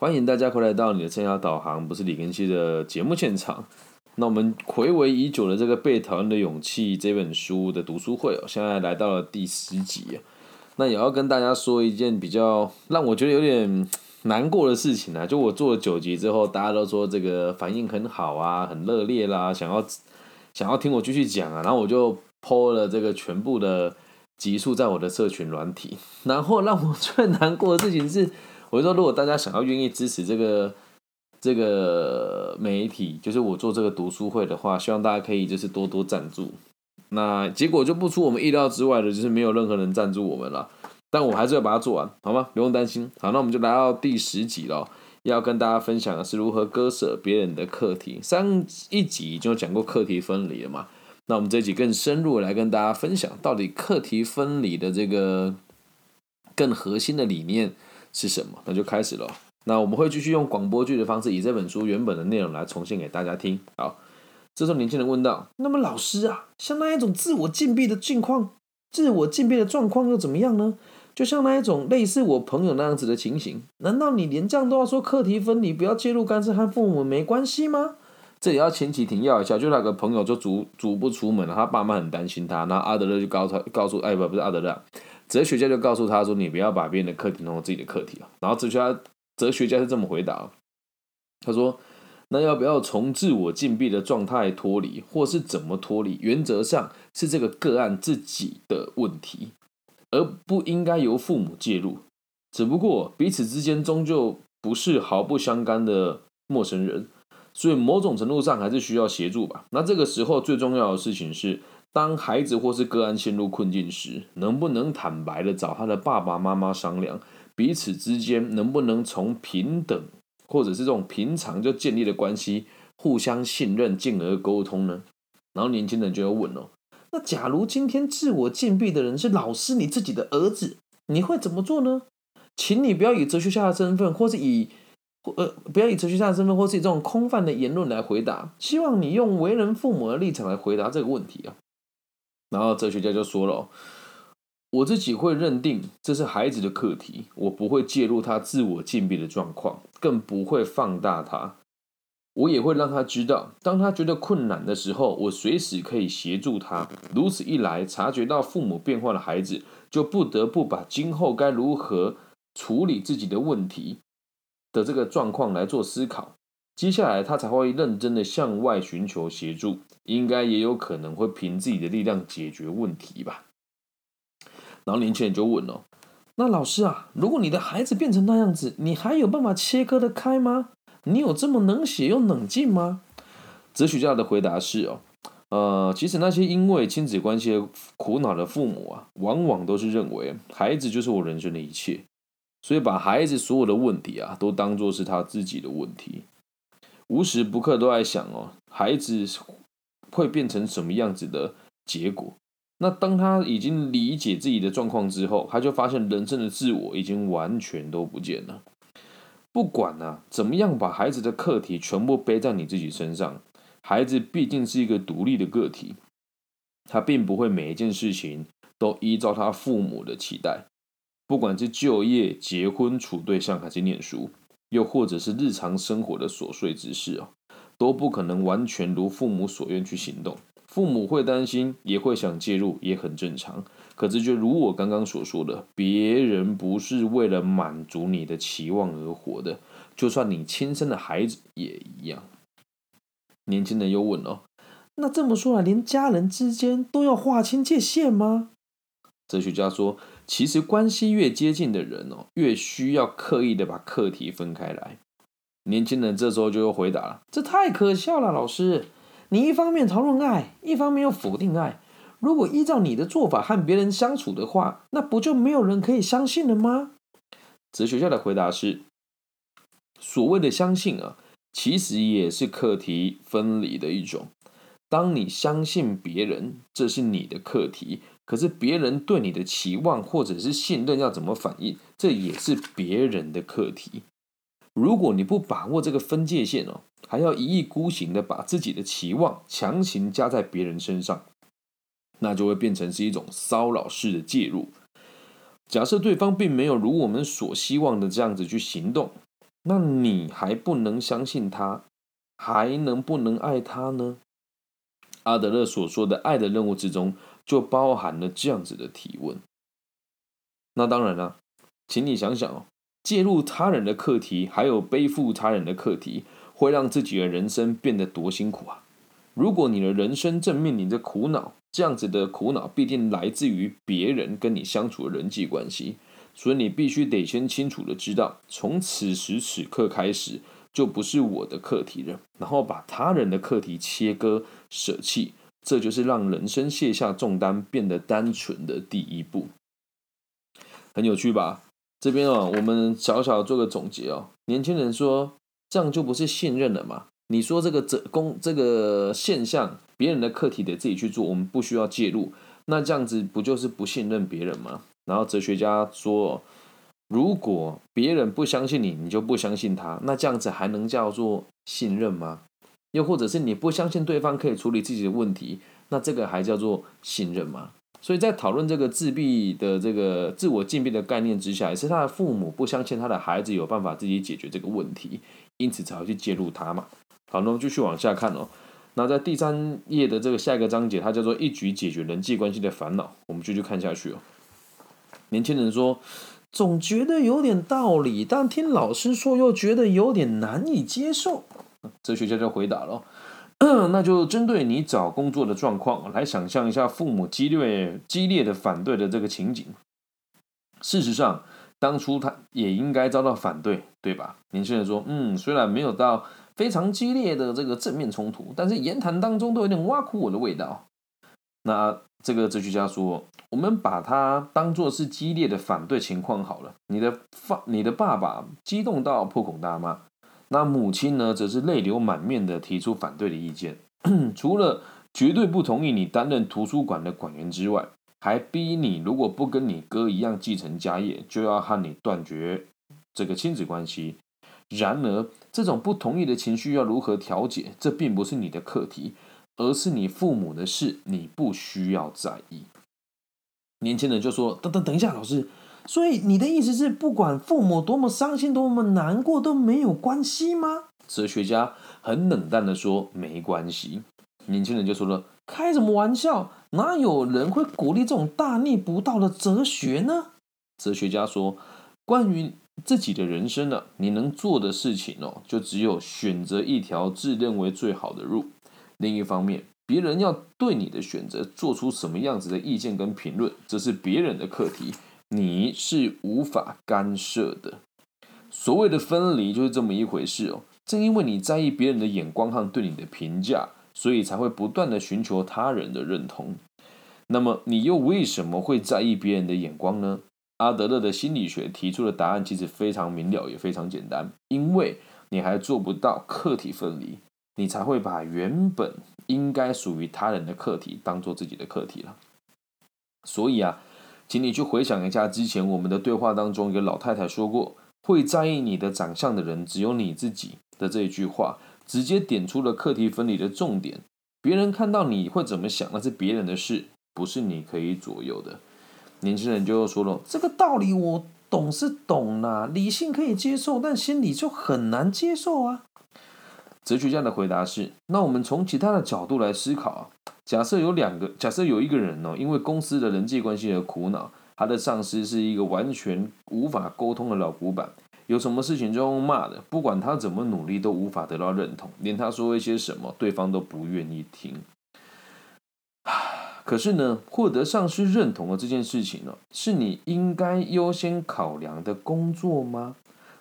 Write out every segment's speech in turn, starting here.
欢迎大家回来到你的生涯导航，不是李根熙的节目现场。那我们回味已久的这个《被讨厌的勇气》这本书的读书会哦，现在来到了第十集啊。那也要跟大家说一件比较让我觉得有点难过的事情啊，就我做了九集之后，大家都说这个反应很好啊，很热烈啦，想要想要听我继续讲啊，然后我就抛了这个全部的集数在我的社群软体。然后让我最难过的事情是，我说如果大家想要愿意支持这个。这个媒体就是我做这个读书会的话，希望大家可以就是多多赞助。那结果就不出我们意料之外的，就是没有任何人赞助我们了。但我还是要把它做完，好吗？不用担心。好，那我们就来到第十集了，要跟大家分享的是如何割舍别人的课题。上一集就讲过课题分离了嘛？那我们这集更深入来跟大家分享，到底课题分离的这个更核心的理念是什么？那就开始了。那我们会继续用广播剧的方式，以这本书原本的内容来重现给大家听。好，这时候年轻人问道：“那么老师啊，像那一种自我禁闭的境况，自我禁闭的状况又怎么样呢？就像那一种类似我朋友那样子的情形，难道你连这样都要说课题分离，不要介入干涉和父母没关系吗？”这里要前提停要一下，就那个朋友就足足不出门了，他爸妈很担心他，然后阿德勒就告诉他告诉哎不不是阿德勒，哲学家就告诉他说：“你不要把别人的课题当成自己的课题啊。”然后哲学家。哲学家是这么回答：“他说，那要不要从自我禁闭的状态脱离，或是怎么脱离？原则上是这个个案自己的问题，而不应该由父母介入。只不过彼此之间终究不是毫不相干的陌生人，所以某种程度上还是需要协助吧。那这个时候最重要的事情是，当孩子或是个案陷入困境时，能不能坦白的找他的爸爸妈妈商量？”彼此之间能不能从平等或者是这种平常就建立的关系，互相信任，进而沟通呢？然后年轻人就要问哦，那假如今天自我禁闭的人是老师你自己的儿子，你会怎么做呢？请你不要以哲学家的身份，或是以呃不要以哲学家的身份，或是以这种空泛的言论来回答。希望你用为人父母的立场来回答这个问题啊。然后哲学家就说了。我自己会认定这是孩子的课题，我不会介入他自我禁闭的状况，更不会放大他。我也会让他知道，当他觉得困难的时候，我随时可以协助他。如此一来，察觉到父母变化的孩子，就不得不把今后该如何处理自己的问题的这个状况来做思考。接下来，他才会认真的向外寻求协助，应该也有可能会凭自己的力量解决问题吧。然后年轻人就问哦：“那老师啊，如果你的孩子变成那样子，你还有办法切割的开吗？你有这么能写又冷静吗？”哲学家的回答是：“哦，呃，其实那些因为亲子关系苦恼的父母啊，往往都是认为孩子就是我人生的一切，所以把孩子所有的问题啊，都当做是他自己的问题，无时不刻都在想哦，孩子会变成什么样子的结果。”那当他已经理解自己的状况之后，他就发现人生的自我已经完全都不见了。不管啊怎么样，把孩子的课题全部背在你自己身上，孩子毕竟是一个独立的个体，他并不会每一件事情都依照他父母的期待。不管是就业、结婚、处对象，还是念书，又或者是日常生活的琐碎之事啊，都不可能完全如父母所愿去行动。父母会担心，也会想介入，也很正常。可是，就如我刚刚所说的，别人不是为了满足你的期望而活的，就算你亲生的孩子也一样。年轻人又问哦，那这么说来，连家人之间都要划清界限吗？哲学家说，其实关系越接近的人哦，越需要刻意的把课题分开来。年轻人这时候就又回答了：“这太可笑了，老师。”你一方面讨论爱，一方面又否定爱。如果依照你的做法和别人相处的话，那不就没有人可以相信了吗？哲学家的回答是：所谓的相信啊，其实也是课题分离的一种。当你相信别人，这是你的课题；可是别人对你的期望或者是信任要怎么反应，这也是别人的课题。如果你不把握这个分界线哦，还要一意孤行的把自己的期望强行加在别人身上，那就会变成是一种骚扰式的介入。假设对方并没有如我们所希望的这样子去行动，那你还不能相信他，还能不能爱他呢？阿德勒所说的爱的任务之中，就包含了这样子的提问。那当然了，请你想想哦，介入他人的课题，还有背负他人的课题，会让自己的人生变得多辛苦啊！如果你的人生正面临着苦恼，这样子的苦恼必定来自于别人跟你相处的人际关系，所以你必须得先清楚的知道，从此时此刻开始就不是我的课题了，然后把他人的课题切割舍弃，这就是让人生卸下重担、变得单纯的第一步。很有趣吧？这边哦，我们小小做个总结哦。年轻人说，这样就不是信任了嘛？你说这个这公这个现象，别人的课题得自己去做，我们不需要介入，那这样子不就是不信任别人吗？然后哲学家说，如果别人不相信你，你就不相信他，那这样子还能叫做信任吗？又或者是你不相信对方可以处理自己的问题，那这个还叫做信任吗？所以在讨论这个自闭的这个自我禁闭的概念之下，也是他的父母不相信他的孩子有办法自己解决这个问题，因此才会去介入他嘛。好，那我们继续往下看哦。那在第三页的这个下一个章节，它叫做“一举解决人际关系的烦恼”，我们继续看下去哦。年轻人说，总觉得有点道理，但听老师说又觉得有点难以接受。哲学家就回答了。那就针对你找工作的状况来想象一下，父母激烈激烈的反对的这个情景。事实上，当初他也应该遭到反对，对吧？年轻人说：“嗯，虽然没有到非常激烈的这个正面冲突，但是言谈当中都有点挖苦我的味道。”那这个哲学家说：“我们把它当做是激烈的反对情况好了。你的爸，你的爸爸激动到破口大骂。”那母亲呢，则是泪流满面的提出反对的意见，除了绝对不同意你担任图书馆的馆员之外，还逼你如果不跟你哥一样继承家业，就要和你断绝这个亲子关系。然而，这种不同意的情绪要如何调解，这并不是你的课题，而是你父母的事，你不需要在意。年轻人就说：“等等等一下，老师。”所以你的意思是，不管父母多么伤心、多么难过，都没有关系吗？哲学家很冷淡的说：“没关系。”年轻人就说了：“开什么玩笑？哪有人会鼓励这种大逆不道的哲学呢？”哲学家说：“关于自己的人生呢，你能做的事情哦，就只有选择一条自认为最好的路。另一方面，别人要对你的选择做出什么样子的意见跟评论，这是别人的课题。”你是无法干涉的。所谓的分离就是这么一回事哦。正因为你在意别人的眼光和对你的评价，所以才会不断的寻求他人的认同。那么，你又为什么会在意别人的眼光呢？阿德勒的心理学提出的答案其实非常明了，也非常简单。因为你还做不到客体分离，你才会把原本应该属于他人的课题当做自己的课题了。所以啊。请你去回想一下之前我们的对话当中，一个老太太说过：“会在意你的长相的人只有你自己的这一句话，直接点出了课题分离的重点。别人看到你会怎么想，那是别人的事，不是你可以左右的。”年轻人就又说了：“这个道理我懂是懂啦，理性可以接受，但心里就很难接受啊。”哲学家的回答是：“那我们从其他的角度来思考啊。”假设有两个，假设有一个人哦，因为公司的人际关系而苦恼，他的上司是一个完全无法沟通的老古板，有什么事情就用骂的，不管他怎么努力都无法得到认同，连他说一些什么，对方都不愿意听。可是呢，获得上司认同的这件事情呢，是你应该优先考量的工作吗？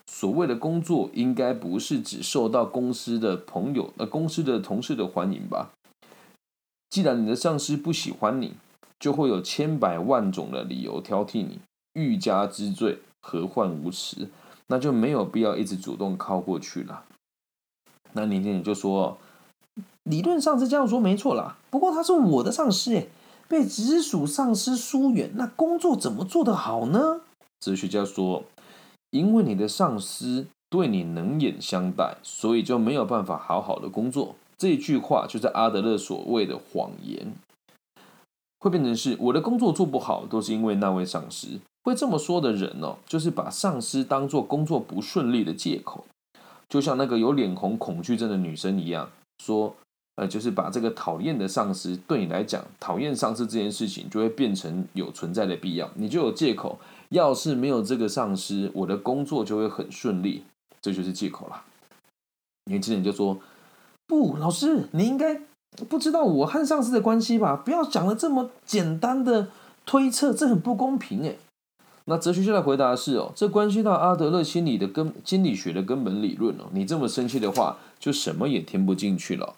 所谓的工作，应该不是只受到公司的朋友、呃公司的同事的欢迎吧？既然你的上司不喜欢你，就会有千百万种的理由挑剔你，欲加之罪，何患无辞？那就没有必要一直主动靠过去了。那年轻人就说：“理论上是这样说没错啦，不过他是我的上司，哎，被直属上司疏远，那工作怎么做得好呢？”哲学家说：“因为你的上司对你冷眼相待，所以就没有办法好好的工作。”这一句话就是阿德勒所谓的谎言，会变成是我的工作做不好，都是因为那位上司。会这么说的人哦，就是把上司当做工作不顺利的借口，就像那个有脸红恐惧症的女生一样，说，呃，就是把这个讨厌的上司对你来讲，讨厌上司这件事情就会变成有存在的必要，你就有借口。要是没有这个上司，我的工作就会很顺利，这就是借口了。年轻人就说：“不，老师，你应该不知道我和上司的关系吧？不要讲的这么简单的推测，这很不公平。”哎，那哲学家的回答是：“哦，这关系到阿德勒心理的根心理学的根本理论哦。你这么生气的话，就什么也听不进去了。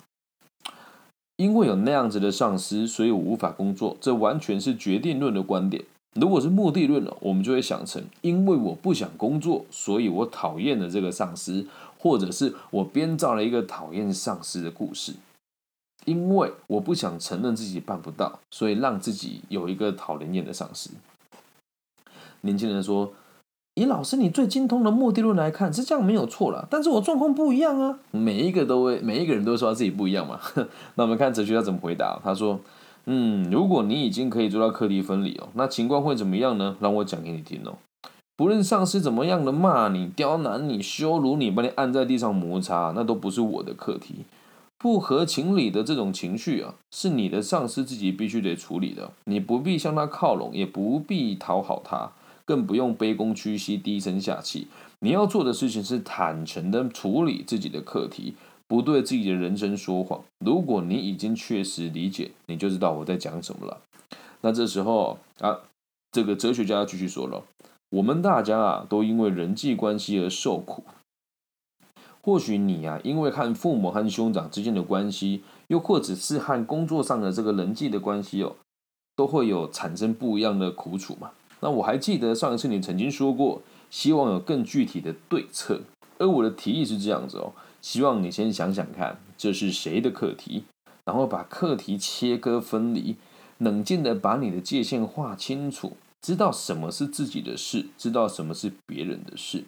因为有那样子的上司，所以我无法工作。这完全是决定论的观点。”如果是目的论了，我们就会想成，因为我不想工作，所以我讨厌了这个上司，或者是我编造了一个讨厌上司的故事。因为我不想承认自己办不到，所以让自己有一个讨人厌的上司。年轻人说：“以老师你最精通的目的论来看，是这样没有错了。但是我状况不一样啊，每一个都会，每一个人都说他自己不一样嘛。那我们看哲学家怎么回答，他说。”嗯，如果你已经可以做到课题分离哦，那情况会怎么样呢？让我讲给你听哦。不论上司怎么样的骂你、刁难你、羞辱你、把你按在地上摩擦，那都不是我的课题。不合情理的这种情绪啊，是你的上司自己必须得处理的。你不必向他靠拢，也不必讨好他，更不用卑躬屈膝、低声下气。你要做的事情是坦诚的处理自己的课题。不对自己的人生说谎。如果你已经确实理解，你就知道我在讲什么了。那这时候啊，这个哲学家继续说了：我们大家啊，都因为人际关系而受苦。或许你啊，因为和父母和兄长之间的关系，又或者是和工作上的这个人际的关系哦，都会有产生不一样的苦楚嘛。那我还记得上一次你曾经说过，希望有更具体的对策。而我的提议是这样子哦。希望你先想想看，这是谁的课题，然后把课题切割分离，冷静的把你的界限划清楚，知道什么是自己的事，知道什么是别人的事。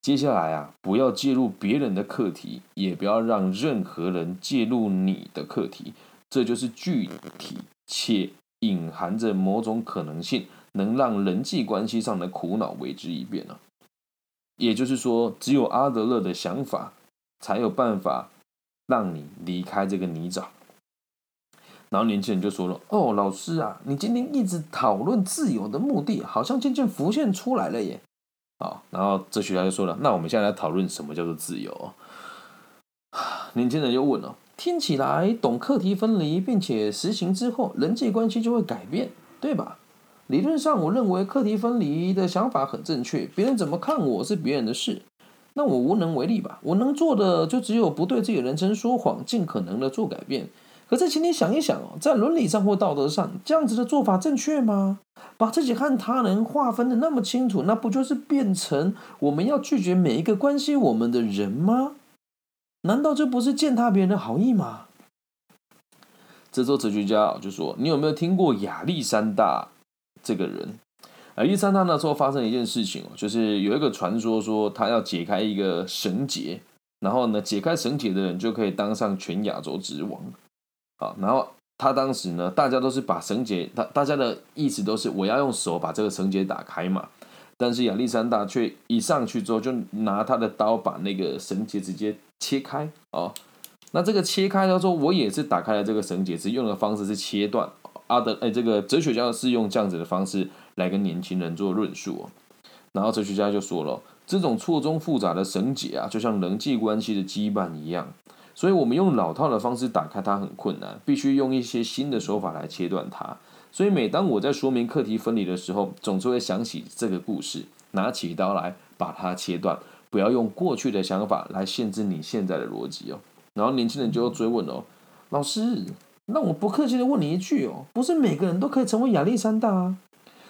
接下来啊，不要介入别人的课题，也不要让任何人介入你的课题。这就是具体且隐含着某种可能性，能让人际关系上的苦恼为之一变啊。也就是说，只有阿德勒的想法。才有办法让你离开这个泥沼。然后年轻人就说了：“哦，老师啊，你今天一直讨论自由的目的，好像渐渐浮现出来了耶。”好，然后哲学家就说了：“那我们现在来讨论什么叫做自由。”年轻人又问了：“听起来懂课题分离，并且实行之后，人际关系就会改变，对吧？理论上，我认为课题分离的想法很正确。别人怎么看我是别人的事。”那我无能为力吧，我能做的就只有不对自己的人生说谎，尽可能的做改变。可是，请你想一想哦，在伦理上或道德上，这样子的做法正确吗？把自己和他人划分的那么清楚，那不就是变成我们要拒绝每一个关心我们的人吗？难道这不是践踏别人的好意吗？这时候哲学家就说：“你有没有听过亚历山大这个人？”亚历山大那时候发生一件事情，就是有一个传说说他要解开一个绳结，然后呢解开绳结的人就可以当上全亚洲之王。啊，然后他当时呢，大家都是把绳结，大大家的意思都是我要用手把这个绳结打开嘛。但是亚历山大却一上去之后就拿他的刀把那个绳结直接切开哦。那这个切开他说我也是打开了这个绳结，只用的方式是切断。阿德哎，这个哲学家是用这样子的方式。来跟年轻人做论述哦，然后哲学家就说了，这种错综复杂的绳结啊，就像人际关系的羁绊一样，所以我们用老套的方式打开它很困难，必须用一些新的手法来切断它。所以每当我在说明课题分离的时候，总是会想起这个故事，拿起刀来把它切断，不要用过去的想法来限制你现在的逻辑哦。然后年轻人就追问哦，老师，那我不客气的问你一句哦，不是每个人都可以成为亚历山大啊？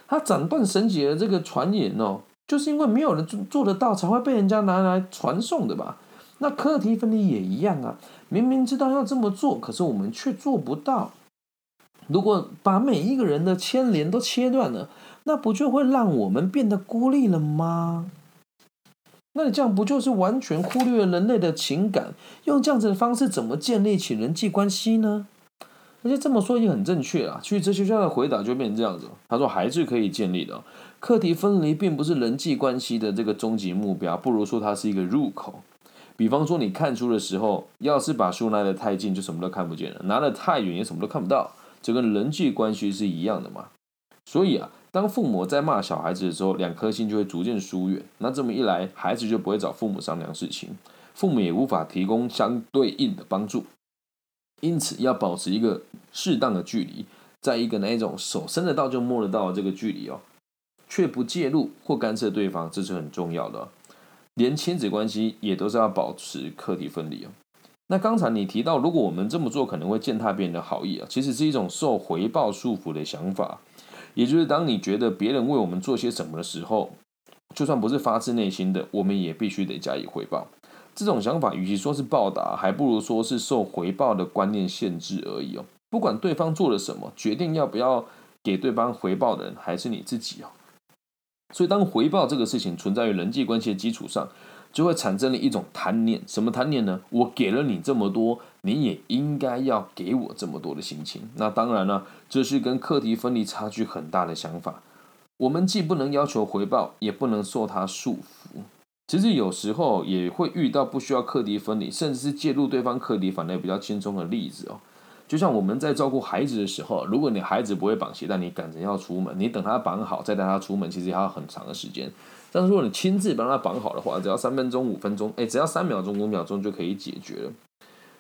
他斩断绳结的这个传言哦，就是因为没有人做做得到，才会被人家拿来传送的吧？那课题分离也一样啊，明明知道要这么做，可是我们却做不到。如果把每一个人的牵连都切断了，那不就会让我们变得孤立了吗？那你这样不就是完全忽略了人类的情感？用这样子的方式，怎么建立起人际关系呢？而且这么说也很正确啊。其实哲学家的回答就变成这样子，他说还是可以建立的。课题分离并不是人际关系的这个终极目标，不如说它是一个入口。比方说，你看书的时候，要是把书拿得太近，就什么都看不见了；拿得太远，也什么都看不到。这跟人际关系是一样的嘛。所以啊，当父母在骂小孩子的时候，两颗心就会逐渐疏远。那这么一来，孩子就不会找父母商量事情，父母也无法提供相对应的帮助。因此，要保持一个适当的距离，在一个那一种手伸得到就摸得到的这个距离哦，却不介入或干涉对方，这是很重要的。连亲子关系也都是要保持课题分离哦。那刚才你提到，如果我们这么做可能会践踏别人的好意啊，其实是一种受回报束缚的想法。也就是当你觉得别人为我们做些什么的时候，就算不是发自内心的，我们也必须得加以回报。这种想法与其说是报答，还不如说是受回报的观念限制而已哦。不管对方做了什么，决定要不要给对方回报的人还是你自己哦。所以，当回报这个事情存在于人际关系的基础上，就会产生了一种贪念。什么贪念呢？我给了你这么多，你也应该要给我这么多的心情。那当然了，这是跟课题分离差距很大的想法。我们既不能要求回报，也不能受他束缚。其实有时候也会遇到不需要课题分离，甚至是介入对方课题反而比较轻松的例子哦。就像我们在照顾孩子的时候，如果你孩子不会绑鞋带，你赶着要出门，你等他绑好再带他出门，其实还要很长的时间。但是如果你亲自帮他绑好的话，只要三分钟、五分钟，哎，只要三秒钟、五秒钟就可以解决了。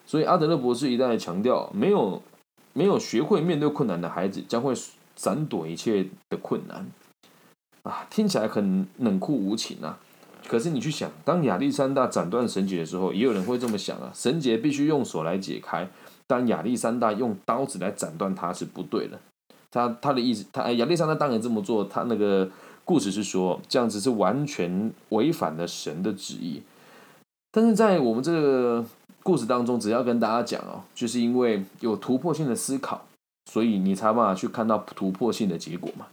所以阿德勒博士一再强调，没有没有学会面对困难的孩子，将会闪躲一切的困难。啊，听起来很冷酷无情啊！可是你去想，当亚历山大斩断绳结的时候，也有人会这么想啊，绳结必须用手来解开。当亚历山大用刀子来斩断他是不对的，他他的意思，他亚历山大当然这么做，他那个故事是说这样子是完全违反了神的旨意。但是在我们这个故事当中，只要跟大家讲哦，就是因为有突破性的思考，所以你才办法去看到突破性的结果嘛。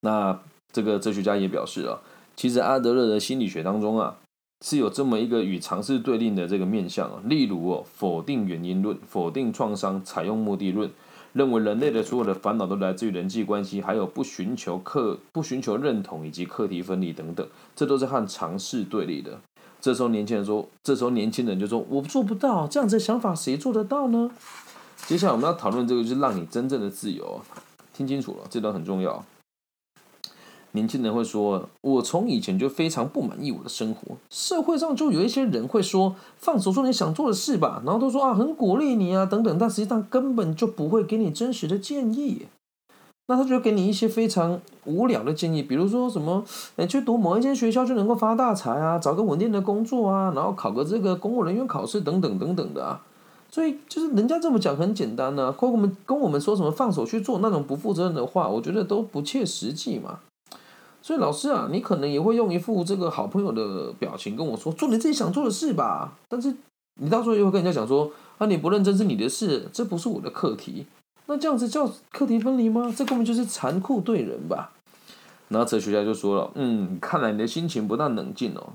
那这个哲学家也表示啊，其实阿德勒的心理学当中啊。是有这么一个与尝试对立的这个面相啊，例如哦，否定原因论、否定创伤、采用目的论，认为人类的所有的烦恼都来自于人际关系，还有不寻求客、不寻求认同以及课题分离等等，这都是和尝试对立的。这时候年轻人说，这时候年轻人就说，我做不到这样子的想法，谁做得到呢？接下来我们要讨论这个，就是让你真正的自由，听清楚了，这段很重要。年轻人会说：“我从以前就非常不满意我的生活。社会上就有一些人会说，放手做你想做的事吧，然后都说啊，很鼓励你啊，等等。但实际上根本就不会给你真实的建议。那他就给你一些非常无聊的建议，比如说什么，哎，去读某一间学校就能够发大财啊，找个稳定的工作啊，然后考个这个公务人员考试等等等等的啊。所以就是人家这么讲很简单呢，跟我们跟我们说什么放手去做那种不负责任的话，我觉得都不切实际嘛。”所以老师啊，你可能也会用一副这个好朋友的表情跟我说：“做你自己想做的事吧。”但是你到时候又会跟人家讲说：“啊，你不认真是你的事，这不是我的课题。”那这样子叫课题分离吗？这根本就是残酷对人吧。然后哲学家就说了：“嗯，看来你的心情不大冷静哦。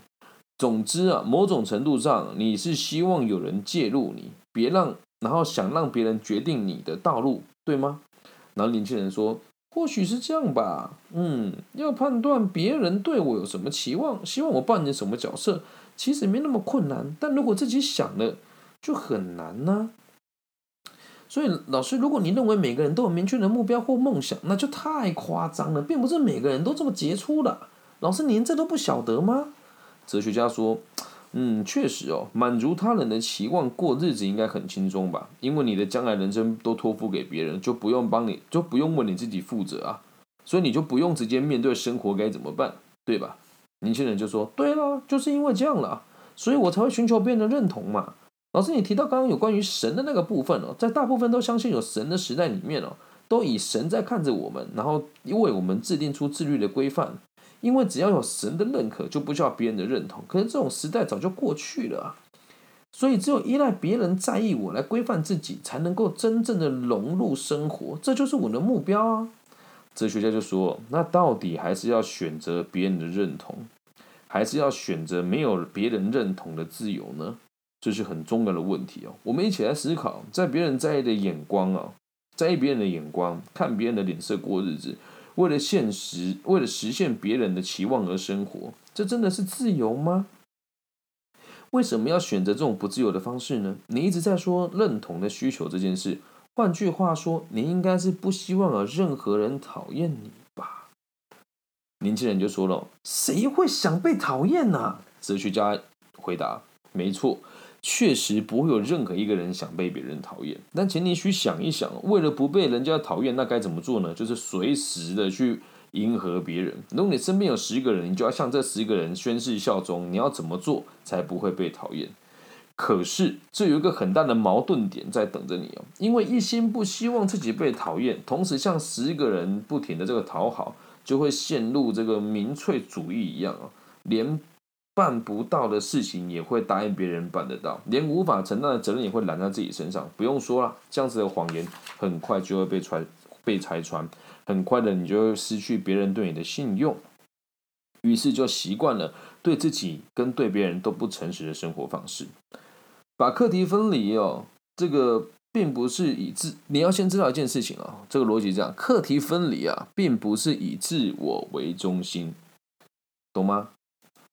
总之啊，某种程度上你是希望有人介入你，别让，然后想让别人决定你的道路，对吗？”然后年轻人说。或许是这样吧，嗯，要判断别人对我有什么期望，希望我扮演什么角色，其实没那么困难。但如果自己想了，就很难呢。所以，老师，如果你认为每个人都有明确的目标或梦想，那就太夸张了，并不是每个人都这么杰出的。老师，您这都不晓得吗？哲学家说。嗯，确实哦，满足他人的期望过日子应该很轻松吧？因为你的将来人生都托付给别人，就不用帮你，就不用为你自己负责啊，所以你就不用直接面对生活该怎么办，对吧？年轻人就说：“对啦，就是因为这样了，所以我才会寻求别人的认同嘛。”老师，你提到刚刚有关于神的那个部分哦，在大部分都相信有神的时代里面哦，都以神在看着我们，然后为我们制定出自律的规范。因为只要有神的认可，就不需要别人的认同。可是这种时代早就过去了，所以只有依赖别人在意我来规范自己，才能够真正的融入生活。这就是我的目标啊！哲学家就说：“那到底还是要选择别人的认同，还是要选择没有别人认同的自由呢？这是很重要的问题哦。我们一起来思考，在别人在意的眼光啊，在意别人的眼光，看别人的脸色过日子。”为了现实，为了实现别人的期望而生活，这真的是自由吗？为什么要选择这种不自由的方式呢？你一直在说认同的需求这件事，换句话说，你应该是不希望有任何人讨厌你吧？年轻人就说了：“谁会想被讨厌呢？”哲学家回答：“没错。”确实不会有任何一个人想被别人讨厌，但请你去想一想，为了不被人家讨厌，那该怎么做呢？就是随时的去迎合别人。如果你身边有十个人，你就要向这十个人宣誓效忠。你要怎么做才不会被讨厌？可是这有一个很大的矛盾点在等着你哦，因为一心不希望自己被讨厌，同时向十个人不停的这个讨好，就会陷入这个民粹主义一样啊，连。办不到的事情也会答应别人办得到，连无法承担的责任也会揽在自己身上。不用说了，这样子的谎言很快就会被传被拆穿，很快的你就会失去别人对你的信用，于是就习惯了对自己跟对别人都不诚实的生活方式。把课题分离哦，这个并不是以自你要先知道一件事情啊，这个逻辑这样，课题分离啊，并不是以自我为中心，懂吗？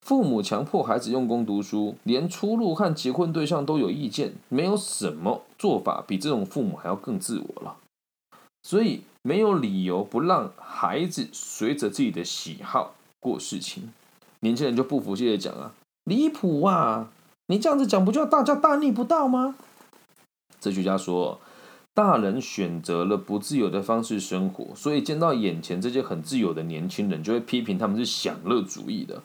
父母强迫孩子用功读书，连出路和结婚对象都有意见，没有什么做法比这种父母还要更自我了。所以没有理由不让孩子随着自己的喜好过事情。年轻人就不服气的讲啊，离谱啊！你这样子讲，不就要大家大逆不道吗？哲学家说，大人选择了不自由的方式生活，所以见到眼前这些很自由的年轻人，就会批评他们是享乐主义的。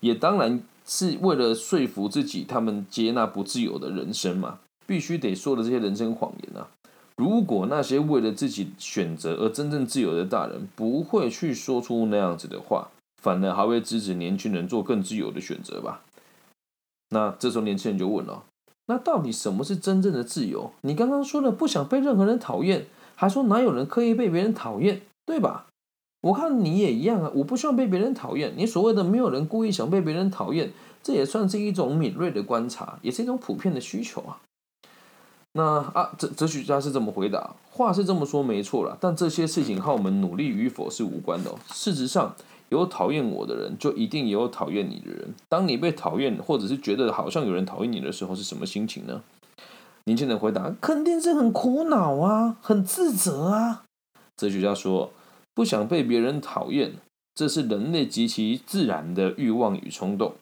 也当然是为了说服自己，他们接纳不自由的人生嘛，必须得说的这些人生谎言啊。如果那些为了自己选择而真正自由的大人不会去说出那样子的话，反而还会支持年轻人做更自由的选择吧？那这时候年轻人就问了：那到底什么是真正的自由？你刚刚说了不想被任何人讨厌，还说哪有人刻意被别人讨厌，对吧？我看你也一样啊！我不希望被别人讨厌。你所谓的没有人故意想被别人讨厌，这也算是一种敏锐的观察，也是一种普遍的需求啊。那啊，哲哲学家是这么回答，话是这么说没错了，但这些事情和我们努力与否是无关的。事实上，有讨厌我的人，就一定也有讨厌你的人。当你被讨厌，或者是觉得好像有人讨厌你的时候，是什么心情呢？年轻人回答：肯定是很苦恼啊，很自责啊。哲学家说。不想被别人讨厌，这是人类极其自然的欲望与冲动。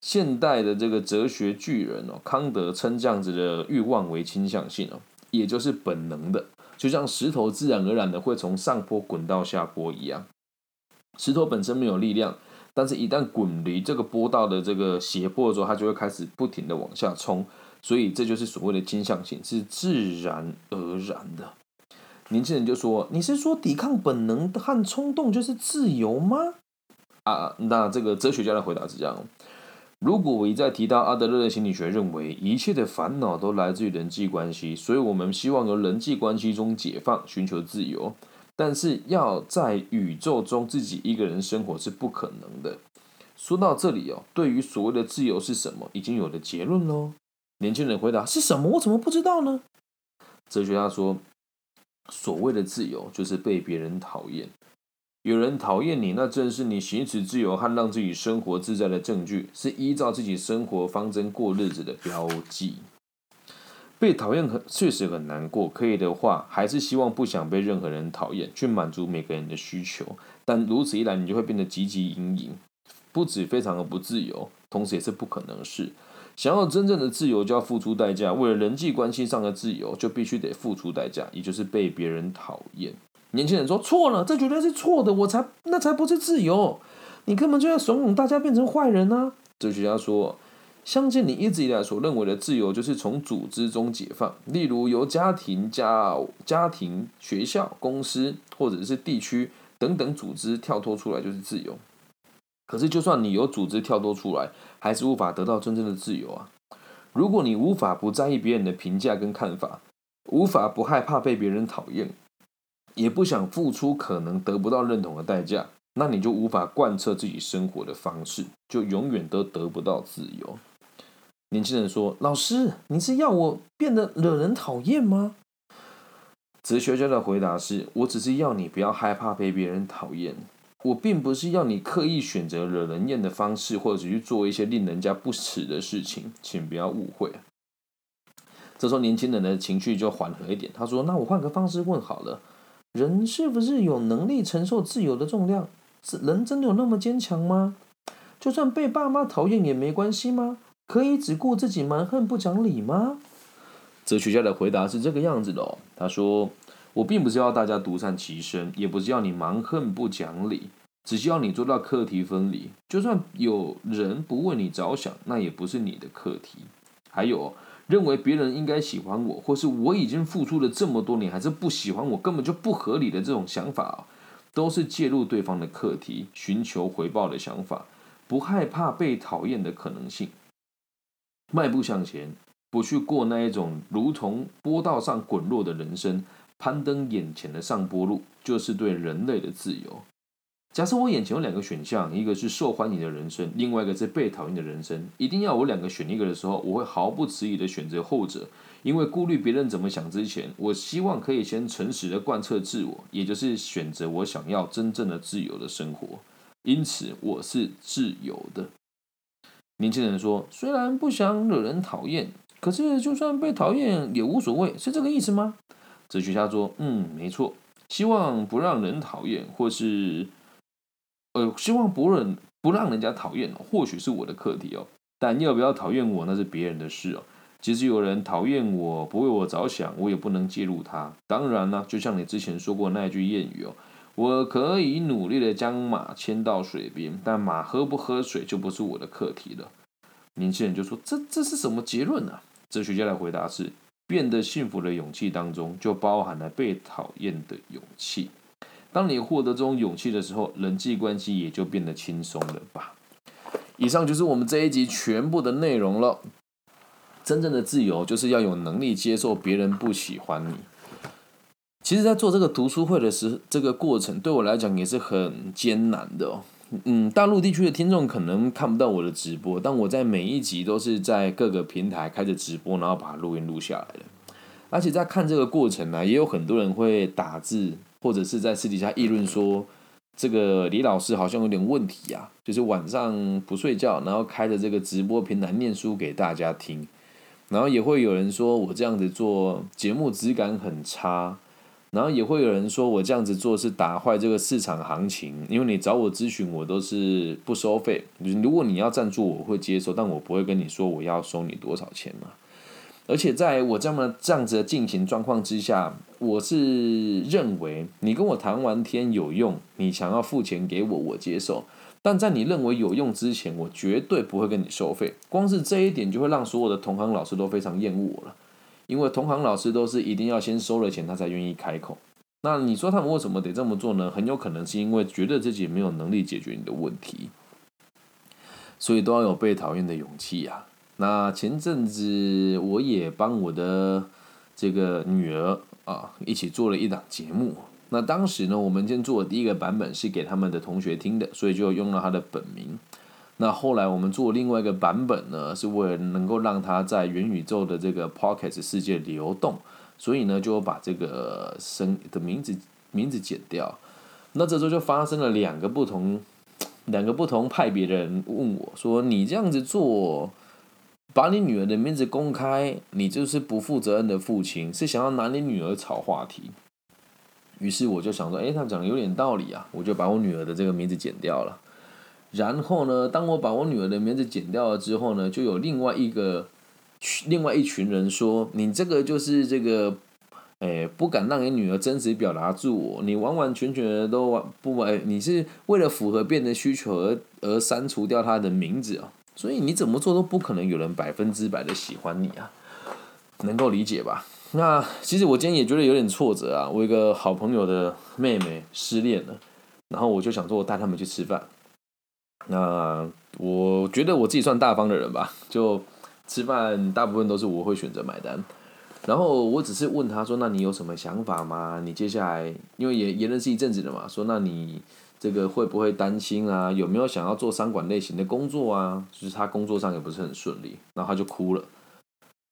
现代的这个哲学巨人哦，康德称这样子的欲望为倾向性哦，也就是本能的，就像石头自然而然的会从上坡滚到下坡一样。石头本身没有力量，但是一旦滚离这个坡道的这个斜坡之后，它就会开始不停的往下冲。所以这就是所谓的倾向性，是自然而然的。年轻人就说：“你是说抵抗本能和冲动就是自由吗？”啊，那这个哲学家的回答是这样：如果我一再提到阿德勒的心理学认为一切的烦恼都来自于人际关系，所以我们希望由人际关系中解放，寻求自由。但是要在宇宙中自己一个人生活是不可能的。说到这里哦，对于所谓的自由是什么，已经有了结论喽。年轻人回答：“是什么？我怎么不知道呢？”哲学家说。所谓的自由，就是被别人讨厌。有人讨厌你，那正是你行使自由和让自己生活自在的证据，是依照自己生活方针过日子的标记。被讨厌很确实很难过，可以的话，还是希望不想被任何人讨厌，去满足每个人的需求。但如此一来，你就会变得汲汲营营，不止非常的不自由，同时也是不可能的事。想要真正的自由，就要付出代价。为了人际关系上的自由，就必须得付出代价，也就是被别人讨厌。年轻人说错了，这绝对是错的，我才那才不是自由，你根本就要怂恿大家变成坏人呢。哲学家说，相信你一直以来所认为的自由，就是从组织中解放，例如由家庭、家、家庭、学校、公司或者是地区等等组织跳脱出来就是自由。可是，就算你有组织跳脱出来，还是无法得到真正的自由啊！如果你无法不在意别人的评价跟看法，无法不害怕被别人讨厌，也不想付出可能得不到认同的代价，那你就无法贯彻自己生活的方式，就永远都得不到自由。年轻人说：“老师，你是要我变得惹人讨厌吗？”哲学家的回答是：“我只是要你不要害怕被别人讨厌。”我并不是要你刻意选择惹人厌的方式，或者去做一些令人家不耻的事情，请不要误会。这时候年轻人的情绪就缓和一点，他说：“那我换个方式问好了，人是不是有能力承受自由的重量？人真的有那么坚强吗？就算被爸妈讨厌也没关系吗？可以只顾自己蛮横不讲理吗？”哲学家的回答是这个样子的哦，他说。我并不是要大家独善其身，也不是要你蛮横不讲理，只需要你做到课题分离。就算有人不为你着想，那也不是你的课题。还有，认为别人应该喜欢我，或是我已经付出了这么多年还是不喜欢我，根本就不合理的这种想法，都是介入对方的课题，寻求回报的想法，不害怕被讨厌的可能性，迈步向前，不去过那一种如同波道上滚落的人生。攀登眼前的上坡路，就是对人类的自由。假设我眼前有两个选项，一个是受欢迎的人生，另外一个是被讨厌的人生。一定要我两个选一个的时候，我会毫不迟疑的选择后者，因为顾虑别人怎么想之前，我希望可以先诚实的贯彻自我，也就是选择我想要真正的自由的生活。因此，我是自由的。年轻人说：“虽然不想惹人讨厌，可是就算被讨厌也无所谓，是这个意思吗？”哲学家说：“嗯，没错，希望不让人讨厌，或是，呃，希望不让不让人家讨厌，或许是我的课题哦。但要不要讨厌我，那是别人的事哦。即使有人讨厌我，不为我着想，我也不能介入他。当然呢，就像你之前说过那句谚语哦，我可以努力的将马牵到水边，但马喝不喝水就不是我的课题了。”年轻人就说：“这这是什么结论呢？”哲学家的回答是。变得幸福的勇气当中，就包含了被讨厌的勇气。当你获得这种勇气的时候，人际关系也就变得轻松了吧。以上就是我们这一集全部的内容了。真正的自由，就是要有能力接受别人不喜欢你。其实，在做这个读书会的时，这个过程对我来讲也是很艰难的哦。嗯，大陆地区的听众可能看不到我的直播，但我在每一集都是在各个平台开着直播，然后把录音录下来的。而且在看这个过程呢，也有很多人会打字，或者是在私底下议论说，这个李老师好像有点问题啊，就是晚上不睡觉，然后开着这个直播平台念书给大家听，然后也会有人说我这样子做节目质感很差。然后也会有人说我这样子做是打坏这个市场行情，因为你找我咨询，我都是不收费。如果你要赞助，我会接受，但我不会跟你说我要收你多少钱嘛。而且在我这么这样子的进行状况之下，我是认为你跟我谈完天有用，你想要付钱给我，我接受。但在你认为有用之前，我绝对不会跟你收费。光是这一点就会让所有的同行老师都非常厌恶我了。因为同行老师都是一定要先收了钱，他才愿意开口。那你说他们为什么得这么做呢？很有可能是因为觉得自己没有能力解决你的问题，所以都要有被讨厌的勇气啊。那前阵子我也帮我的这个女儿啊一起做了一档节目。那当时呢，我们先做的第一个版本是给他们的同学听的，所以就用了他的本名。那后来我们做另外一个版本呢，是为了能够让它在元宇宙的这个 Pocket 世界流动，所以呢就把这个声的名字名字剪掉。那这时候就发生了两个不同两个不同派别的人问我说：“你这样子做，把你女儿的名字公开，你就是不负责任的父亲，是想要拿你女儿炒话题。”于是我就想说：“哎，他讲的有点道理啊！”我就把我女儿的这个名字剪掉了。然后呢，当我把我女儿的名字剪掉了之后呢，就有另外一个另外一群人说：“你这个就是这个，哎，不敢让你女儿真实表达自我，你完完全全的都不完，你是为了符合别人的需求而而删除掉她的名字啊，所以你怎么做都不可能有人百分之百的喜欢你啊，能够理解吧？那其实我今天也觉得有点挫折啊，我一个好朋友的妹妹失恋了，然后我就想说，我带他们去吃饭。”那我觉得我自己算大方的人吧，就吃饭大部分都是我会选择买单，然后我只是问他说：“那你有什么想法吗？你接下来因为也也认识一阵子了嘛，说那你这个会不会担心啊？有没有想要做商管类型的工作啊？就是他工作上也不是很顺利，然后他就哭了，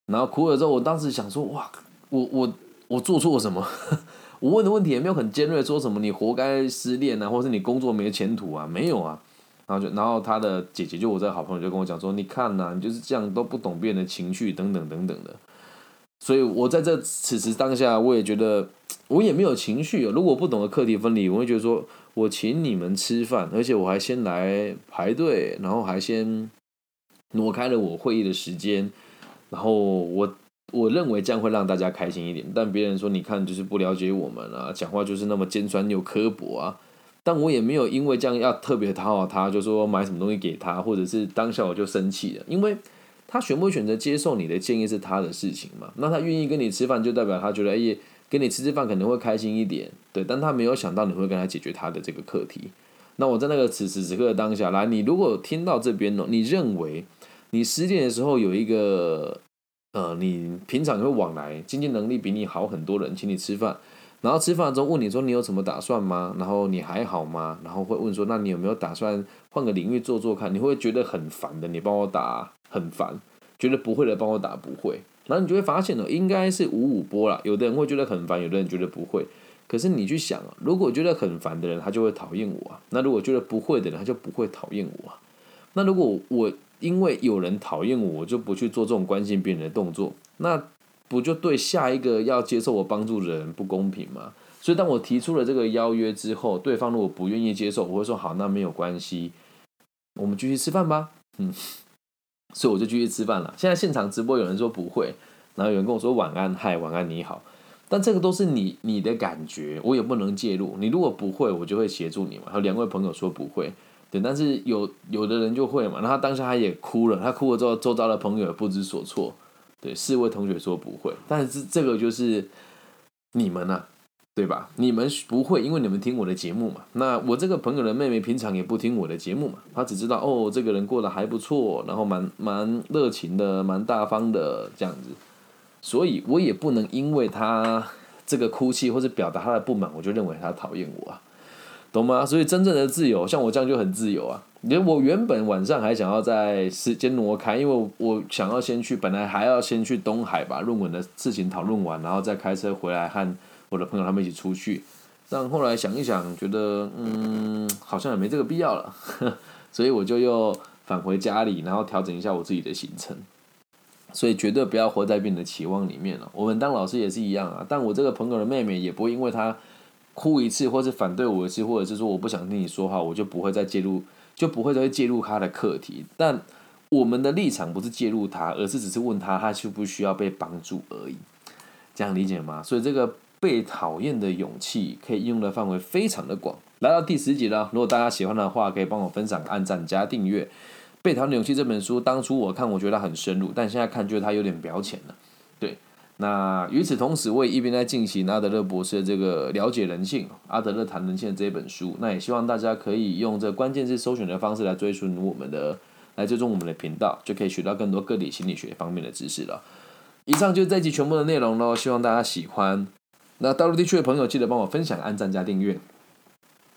然后哭了之后，我当时想说：哇，我我我做错什么？我问的问题也没有很尖锐，说什么你活该失恋啊，或是你工作没前途啊，没有啊。然后就，然后他的姐姐就我这好朋友就跟我讲说，你看呐，你就是这样都不懂别人的情绪等等等等的。所以我在这此时当下，我也觉得我也没有情绪。如果不懂得课题分离，我会觉得说我请你们吃饭，而且我还先来排队，然后还先挪开了我会议的时间，然后我。我认为这样会让大家开心一点，但别人说你看就是不了解我们啊，讲话就是那么尖酸又刻薄啊。但我也没有因为这样要特别讨好他，就说买什么东西给他，或者是当下我就生气了，因为他选不选择接受你的建议是他的事情嘛。那他愿意跟你吃饭，就代表他觉得哎，跟你吃吃饭可能会开心一点，对。但他没有想到你会跟他解决他的这个课题。那我在那个此时此刻的当下来，你如果听到这边呢，你认为你失恋的时候有一个。呃，你平常会往来，经济能力比你好很多人请你吃饭，然后吃饭之后问你说你有什么打算吗？然后你还好吗？然后会问说那你有没有打算换个领域做做看？你会觉得很烦的，你帮我打很烦，觉得不会的帮我打不会，然后你就会发现哦，应该是五五波啦。有的人会觉得很烦，有的人觉得不会。可是你去想啊，如果觉得很烦的人，他就会讨厌我啊；那如果觉得不会的人，他就不会讨厌我啊。那如果我。因为有人讨厌我，我就不去做这种关心别人的动作，那不就对下一个要接受我帮助的人不公平吗？所以当我提出了这个邀约之后，对方如果不愿意接受，我会说好，那没有关系，我们继续吃饭吧。嗯，所以我就继续吃饭了。现在现场直播有人说不会，然后有人跟我说晚安，嗨，晚安，你好。但这个都是你你的感觉，我也不能介入。你如果不会，我就会协助你嘛。然后两位朋友说不会。对，但是有有的人就会嘛，然后当下他也哭了，他哭了之后，周遭的朋友也不知所措。对，四位同学说不会，但是这个就是你们呐，对吧？你们不会，因为你们听我的节目嘛。那我这个朋友的妹妹平常也不听我的节目嘛，她只知道哦，这个人过得还不错，然后蛮蛮热情的，蛮大方的这样子。所以我也不能因为她这个哭泣或者表达她的不满，我就认为她讨厌我啊。懂吗？所以真正的自由，像我这样就很自由啊。连我原本晚上还想要在时间挪开，因为我想要先去，本来还要先去东海把论文的事情讨论完，然后再开车回来和我的朋友他们一起出去。但后来想一想，觉得嗯，好像也没这个必要了，所以我就又返回家里，然后调整一下我自己的行程。所以绝对不要活在别人的期望里面了。我们当老师也是一样啊。但我这个朋友的妹妹也不会因为她。哭一次，或是反对我一次，或者是说我不想听你说话，我就不会再介入，就不会再介入他的课题。但我们的立场不是介入他，而是只是问他他需不需要被帮助而已。这样理解吗？所以这个被讨厌的勇气可以应用的范围非常的广。来到第十集了，如果大家喜欢的话，可以帮我分享、按赞、加订阅。《被讨厌的勇气》这本书，当初我看我觉得很深入，但现在看觉得它有点表浅了。那与此同时，我也一边在进行阿德勒博士的这个了解人性、阿德勒谈人性这一本书。那也希望大家可以用这关键字搜寻的方式来追寻我们的，来追踪我们的频道，就可以学到更多个体心理学方面的知识了。以上就是这一集全部的内容喽，希望大家喜欢。那大陆地区的朋友记得帮我分享、按赞加订阅。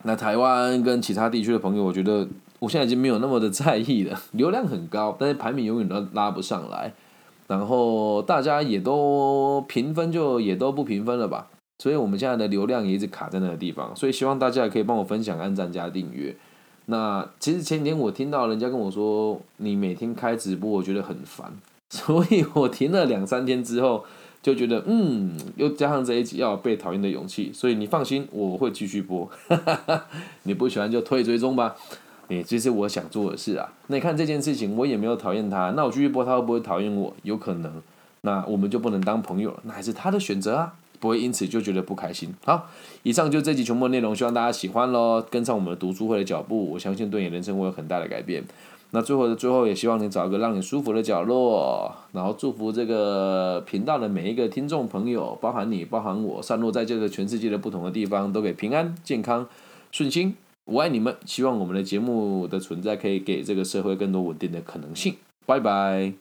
那台湾跟其他地区的朋友，我觉得我现在已经没有那么的在意了，流量很高，但是排名永远都拉不上来。然后大家也都评分就也都不评分了吧，所以我们现在的流量也一直卡在那个地方，所以希望大家也可以帮我分享、按赞加订阅。那其实前几天我听到人家跟我说，你每天开直播，我觉得很烦，所以我停了两三天之后，就觉得嗯，又加上这一集要被讨厌的勇气，所以你放心，我会继续播。你不喜欢就退追踪吧。诶，这是我想做的事啊。那你看这件事情，我也没有讨厌他，那我继续播，他会不会讨厌我？有可能，那我们就不能当朋友了。那还是他的选择啊，不会因此就觉得不开心。好，以上就这集全部内容，希望大家喜欢喽。跟上我们的读书会的脚步，我相信对你人生会有很大的改变。那最后的最后，也希望你找一个让你舒服的角落，然后祝福这个频道的每一个听众朋友，包含你，包含我，散落在这个全世界的不同的地方，都给平安、健康、顺心。我爱你们，希望我们的节目的存在可以给这个社会更多稳定的可能性。拜拜。